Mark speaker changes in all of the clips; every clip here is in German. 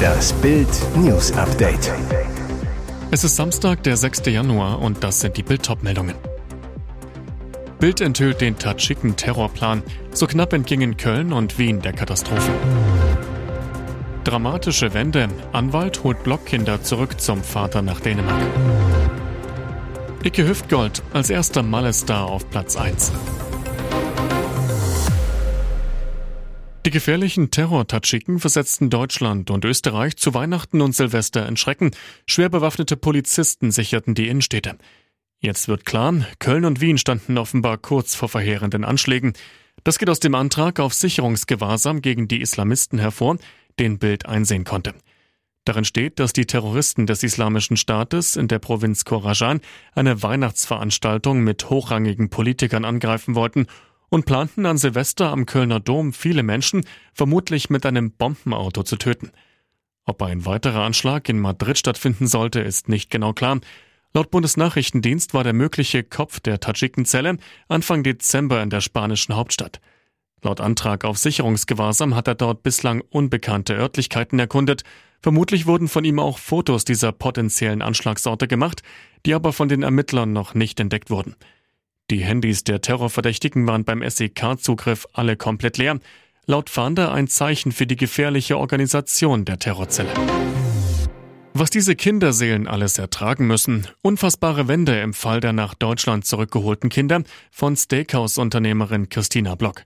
Speaker 1: Das Bild News Update.
Speaker 2: Es ist Samstag, der 6. Januar und das sind die Bild meldungen Bild enthüllt den Tadschiken Terrorplan. So knapp entgingen Köln und Wien der Katastrophe. Dramatische Wende. Anwalt holt Blockkinder zurück zum Vater nach Dänemark. Icke Hüftgold als erster Malle-Star auf Platz 1. Die gefährlichen Terror-Tadschiken versetzten Deutschland und Österreich zu Weihnachten und Silvester in Schrecken. Schwer bewaffnete Polizisten sicherten die Innenstädte. Jetzt wird klar, Köln und Wien standen offenbar kurz vor verheerenden Anschlägen. Das geht aus dem Antrag auf Sicherungsgewahrsam gegen die Islamisten hervor, den Bild einsehen konnte. Darin steht, dass die Terroristen des Islamischen Staates in der Provinz Khorasan eine Weihnachtsveranstaltung mit hochrangigen Politikern angreifen wollten und planten an Silvester am Kölner Dom viele Menschen vermutlich mit einem Bombenauto zu töten. Ob ein weiterer Anschlag in Madrid stattfinden sollte, ist nicht genau klar. Laut Bundesnachrichtendienst war der mögliche Kopf der Tadschikenzelle Anfang Dezember in der spanischen Hauptstadt. Laut Antrag auf Sicherungsgewahrsam hat er dort bislang unbekannte Örtlichkeiten erkundet. Vermutlich wurden von ihm auch Fotos dieser potenziellen Anschlagsorte gemacht, die aber von den Ermittlern noch nicht entdeckt wurden. Die Handys der Terrorverdächtigen waren beim SEK-Zugriff alle komplett leer. Laut Fahnder ein Zeichen für die gefährliche Organisation der Terrorzelle. Was diese Kinderseelen alles ertragen müssen, unfassbare Wende im Fall der nach Deutschland zurückgeholten Kinder von Steakhouse-Unternehmerin Christina Block.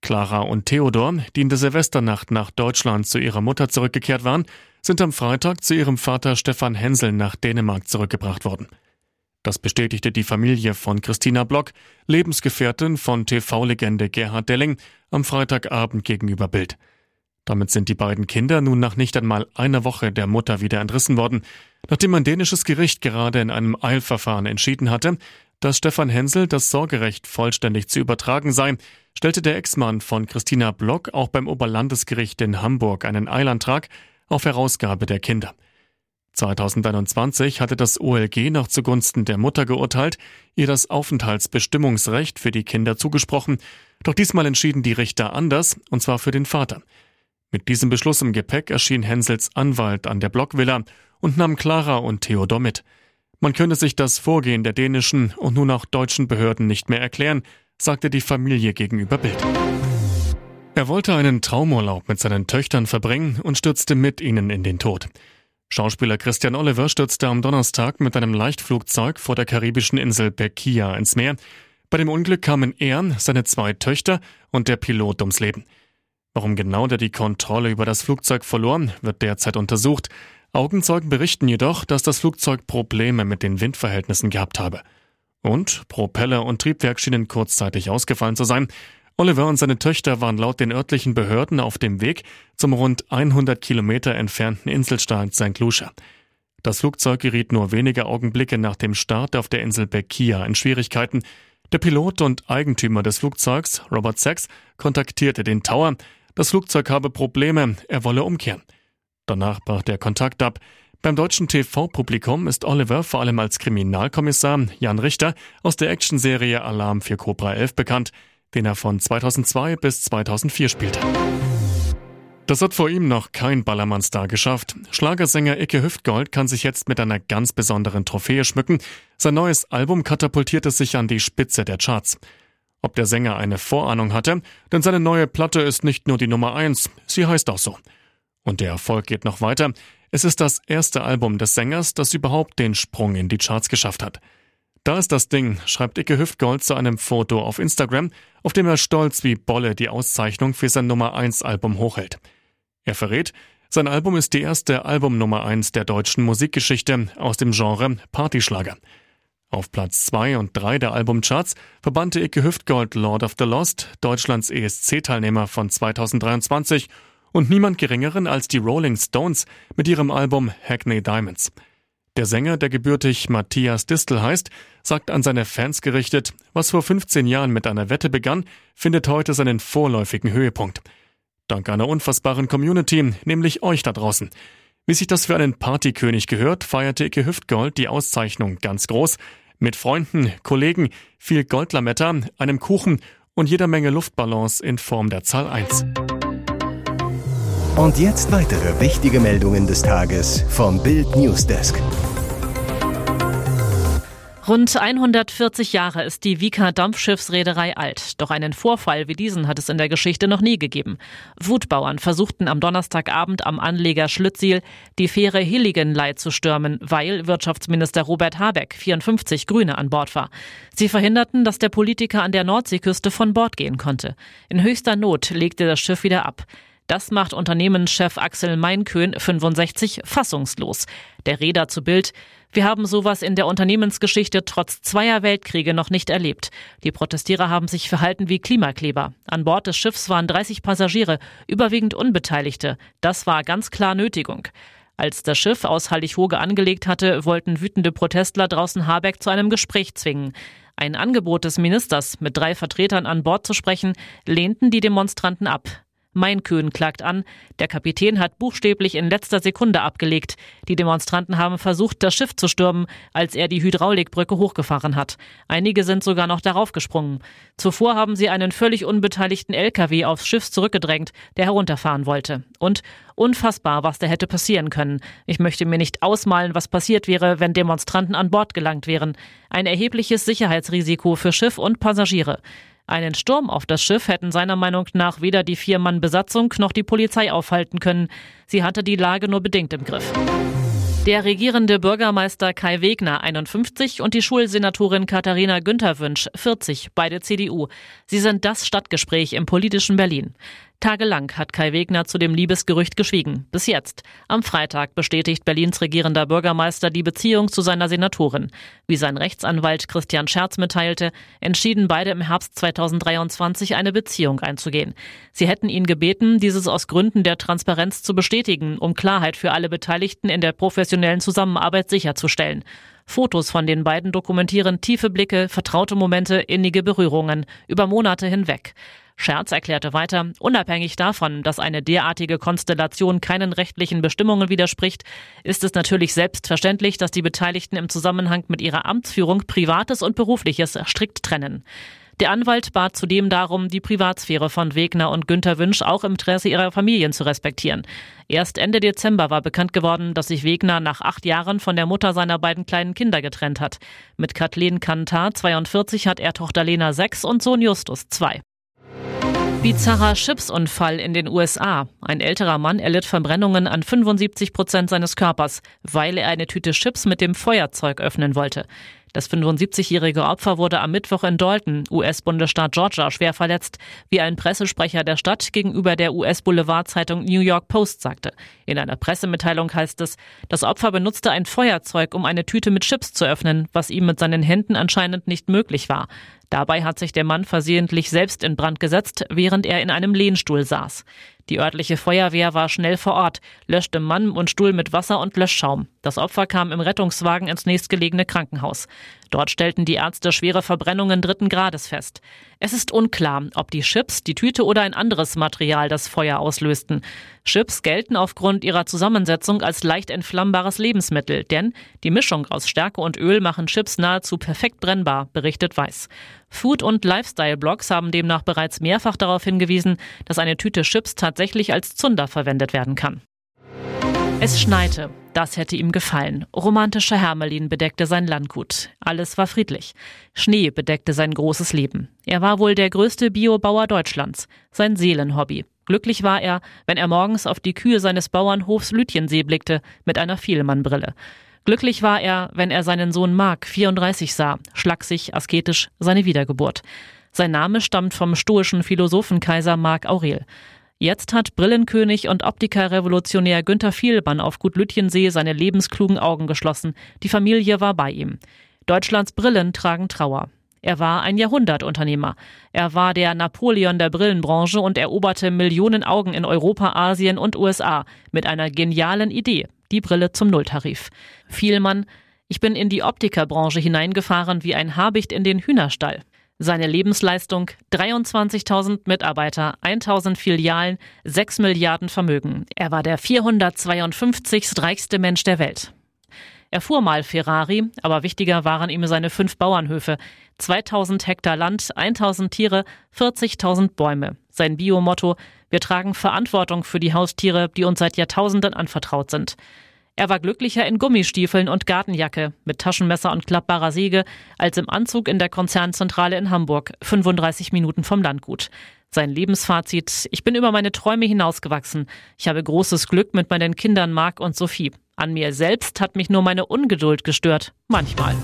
Speaker 2: Clara und Theodor, die in der Silvesternacht nach Deutschland zu ihrer Mutter zurückgekehrt waren, sind am Freitag zu ihrem Vater Stefan Hensel nach Dänemark zurückgebracht worden. Das bestätigte die Familie von Christina Block, Lebensgefährtin von TV-Legende Gerhard Delling, am Freitagabend gegenüber Bild. Damit sind die beiden Kinder nun nach nicht einmal einer Woche der Mutter wieder entrissen worden, nachdem ein dänisches Gericht gerade in einem Eilverfahren entschieden hatte, dass Stefan Hensel das Sorgerecht vollständig zu übertragen sei, stellte der Ex-Mann von Christina Block auch beim Oberlandesgericht in Hamburg einen Eilantrag auf Herausgabe der Kinder. 2021 hatte das OLG noch zugunsten der Mutter geurteilt, ihr das Aufenthaltsbestimmungsrecht für die Kinder zugesprochen, doch diesmal entschieden die Richter anders, und zwar für den Vater. Mit diesem Beschluss im Gepäck erschien Hensels Anwalt an der Blockvilla und nahm Clara und Theodor mit. Man könne sich das Vorgehen der dänischen und nun auch deutschen Behörden nicht mehr erklären, sagte die Familie gegenüber Bild. Er wollte einen Traumurlaub mit seinen Töchtern verbringen und stürzte mit ihnen in den Tod. Schauspieler Christian Oliver stürzte am Donnerstag mit einem Leichtflugzeug vor der karibischen Insel Bekia ins Meer. Bei dem Unglück kamen er, seine zwei Töchter und der Pilot ums Leben. Warum genau der die Kontrolle über das Flugzeug verloren, wird derzeit untersucht. Augenzeugen berichten jedoch, dass das Flugzeug Probleme mit den Windverhältnissen gehabt habe. Und Propeller und Triebwerk schienen kurzzeitig ausgefallen zu sein. Oliver und seine Töchter waren laut den örtlichen Behörden auf dem Weg zum rund 100 Kilometer entfernten Inselstaat St. Lucia. Das Flugzeug geriet nur wenige Augenblicke nach dem Start auf der Insel Bekia in Schwierigkeiten. Der Pilot und Eigentümer des Flugzeugs, Robert Sachs, kontaktierte den Tower. Das Flugzeug habe Probleme, er wolle umkehren. Danach brach der Kontakt ab. Beim deutschen TV-Publikum ist Oliver vor allem als Kriminalkommissar Jan Richter aus der Actionserie Alarm für Cobra 11 bekannt, den er von 2002 bis 2004 spielte. Das hat vor ihm noch kein Ballermann-Star geschafft. Schlagersänger Icke Hüftgold kann sich jetzt mit einer ganz besonderen Trophäe schmücken. Sein neues Album katapultierte sich an die Spitze der Charts. Ob der Sänger eine Vorahnung hatte, denn seine neue Platte ist nicht nur die Nummer eins, sie heißt auch so. Und der Erfolg geht noch weiter. Es ist das erste Album des Sängers, das überhaupt den Sprung in die Charts geschafft hat. Da ist das Ding, schreibt Icke Hüftgold zu einem Foto auf Instagram, auf dem er stolz wie Bolle die Auszeichnung für sein Nummer 1 Album hochhält. Er verrät, sein Album ist die erste Album Nummer 1 der deutschen Musikgeschichte aus dem Genre Partyschlager. Auf Platz 2 und 3 der Albumcharts verbannte Icke Hüftgold Lord of the Lost, Deutschlands ESC-Teilnehmer von 2023 und niemand geringeren als die Rolling Stones mit ihrem Album Hackney Diamonds. Der Sänger, der gebürtig Matthias Distel heißt, sagt an seine Fans gerichtet, was vor 15 Jahren mit einer Wette begann, findet heute seinen vorläufigen Höhepunkt. Dank einer unfassbaren Community, nämlich euch da draußen. Wie sich das für einen Partykönig gehört, feierte Icke Hüftgold die Auszeichnung ganz groß, mit Freunden, Kollegen, viel Goldlametta, einem Kuchen und jeder Menge Luftballons in Form der Zahl 1.
Speaker 1: Und jetzt weitere wichtige Meldungen des Tages vom Bild Newsdesk.
Speaker 3: Rund 140 Jahre ist die Vika Dampfschiffsreederei alt. Doch einen Vorfall wie diesen hat es in der Geschichte noch nie gegeben. Wutbauern versuchten am Donnerstagabend am Anleger Schlütziel die Fähre Hilligenlei zu stürmen, weil Wirtschaftsminister Robert Habeck, 54 Grüne, an Bord war. Sie verhinderten, dass der Politiker an der Nordseeküste von Bord gehen konnte. In höchster Not legte das Schiff wieder ab. Das macht Unternehmenschef Axel Meinkön 65 fassungslos. Der Räder zu Bild. Wir haben sowas in der Unternehmensgeschichte trotz zweier Weltkriege noch nicht erlebt. Die Protestierer haben sich verhalten wie Klimakleber. An Bord des Schiffs waren 30 Passagiere, überwiegend Unbeteiligte. Das war ganz klar Nötigung. Als das Schiff aus Hallighoge angelegt hatte, wollten wütende Protestler draußen Habeck zu einem Gespräch zwingen. Ein Angebot des Ministers, mit drei Vertretern an Bord zu sprechen, lehnten die Demonstranten ab. Meinkön klagt an, der Kapitän hat buchstäblich in letzter Sekunde abgelegt. Die Demonstranten haben versucht, das Schiff zu stürmen, als er die Hydraulikbrücke hochgefahren hat. Einige sind sogar noch darauf gesprungen. Zuvor haben sie einen völlig unbeteiligten LKW aufs Schiff zurückgedrängt, der herunterfahren wollte. Und unfassbar, was da hätte passieren können. Ich möchte mir nicht ausmalen, was passiert wäre, wenn Demonstranten an Bord gelangt wären. Ein erhebliches Sicherheitsrisiko für Schiff und Passagiere. Einen Sturm auf das Schiff hätten seiner Meinung nach weder die Vier-Mann-Besatzung noch die Polizei aufhalten können. Sie hatte die Lage nur bedingt im Griff. Der regierende Bürgermeister Kai Wegner, 51, und die Schulsenatorin Katharina Güntherwünsch, 40, beide CDU. Sie sind das Stadtgespräch im politischen Berlin. Tagelang hat Kai Wegner zu dem Liebesgerücht geschwiegen. Bis jetzt. Am Freitag bestätigt Berlins regierender Bürgermeister die Beziehung zu seiner Senatorin. Wie sein Rechtsanwalt Christian Scherz mitteilte, entschieden beide im Herbst 2023 eine Beziehung einzugehen. Sie hätten ihn gebeten, dieses aus Gründen der Transparenz zu bestätigen, um Klarheit für alle Beteiligten in der professionellen Zusammenarbeit sicherzustellen. Fotos von den beiden dokumentieren tiefe Blicke, vertraute Momente, innige Berührungen über Monate hinweg. Scherz erklärte weiter, unabhängig davon, dass eine derartige Konstellation keinen rechtlichen Bestimmungen widerspricht, ist es natürlich selbstverständlich, dass die Beteiligten im Zusammenhang mit ihrer Amtsführung Privates und Berufliches strikt trennen. Der Anwalt bat zudem darum, die Privatsphäre von Wegner und Günter Wünsch auch im Interesse ihrer Familien zu respektieren. Erst Ende Dezember war bekannt geworden, dass sich Wegner nach acht Jahren von der Mutter seiner beiden kleinen Kinder getrennt hat. Mit Kathleen Kantar, 42, hat er Tochter Lena 6 und Sohn Justus 2. Bizarrer Chipsunfall in den USA. Ein älterer Mann erlitt Verbrennungen an 75 Prozent seines Körpers, weil er eine Tüte Chips mit dem Feuerzeug öffnen wollte. Das 75-jährige Opfer wurde am Mittwoch in Dalton, US-Bundesstaat Georgia, schwer verletzt, wie ein Pressesprecher der Stadt gegenüber der US-Boulevardzeitung New York Post sagte. In einer Pressemitteilung heißt es, das Opfer benutzte ein Feuerzeug, um eine Tüte mit Chips zu öffnen, was ihm mit seinen Händen anscheinend nicht möglich war. Dabei hat sich der Mann versehentlich selbst in Brand gesetzt, während er in einem Lehnstuhl saß. Die örtliche Feuerwehr war schnell vor Ort, löschte Mann und Stuhl mit Wasser und Löschschaum. Das Opfer kam im Rettungswagen ins nächstgelegene Krankenhaus. Dort stellten die Ärzte schwere Verbrennungen dritten Grades fest. Es ist unklar, ob die Chips, die Tüte oder ein anderes Material das Feuer auslösten. Chips gelten aufgrund ihrer Zusammensetzung als leicht entflammbares Lebensmittel, denn die Mischung aus Stärke und Öl machen Chips nahezu perfekt brennbar, berichtet Weiß. Food- und Lifestyle-Blogs haben demnach bereits mehrfach darauf hingewiesen, dass eine Tüte Chips tatsächlich als Zunder verwendet werden kann. Es schneite. Das hätte ihm gefallen. Romantischer Hermelin bedeckte sein Landgut. Alles war friedlich. Schnee bedeckte sein großes Leben. Er war wohl der größte Biobauer Deutschlands. Sein Seelenhobby. Glücklich war er, wenn er morgens auf die Kühe seines Bauernhofs Lütjensee blickte, mit einer Vielmannbrille. Glücklich war er, wenn er seinen Sohn Mark 34 sah, schlaksig, asketisch, seine Wiedergeburt. Sein Name stammt vom stoischen Philosophenkaiser Mark Aurel. Jetzt hat Brillenkönig und Optikerrevolutionär Günther Vielmann auf Gut Lütjensee seine lebensklugen Augen geschlossen. Die Familie war bei ihm. Deutschlands Brillen tragen Trauer. Er war ein Jahrhundertunternehmer. Er war der Napoleon der Brillenbranche und eroberte Millionen Augen in Europa, Asien und USA mit einer genialen Idee. Die Brille zum Nulltarif. Vielmann, ich bin in die Optikerbranche hineingefahren wie ein Habicht in den Hühnerstall. Seine Lebensleistung 23.000 Mitarbeiter, 1.000 Filialen, 6 Milliarden Vermögen. Er war der 452. reichste Mensch der Welt. Er fuhr mal Ferrari, aber wichtiger waren ihm seine fünf Bauernhöfe. 2000 Hektar Land, 1000 Tiere, 40.000 Bäume. Sein Biomotto, Wir tragen Verantwortung für die Haustiere, die uns seit Jahrtausenden anvertraut sind. Er war glücklicher in Gummistiefeln und Gartenjacke, mit Taschenmesser und klappbarer Säge, als im Anzug in der Konzernzentrale in Hamburg, 35 Minuten vom Landgut. Sein Lebensfazit, ich bin über meine Träume hinausgewachsen. Ich habe großes Glück mit meinen Kindern Marc und Sophie. An mir selbst hat mich nur meine Ungeduld gestört. Manchmal.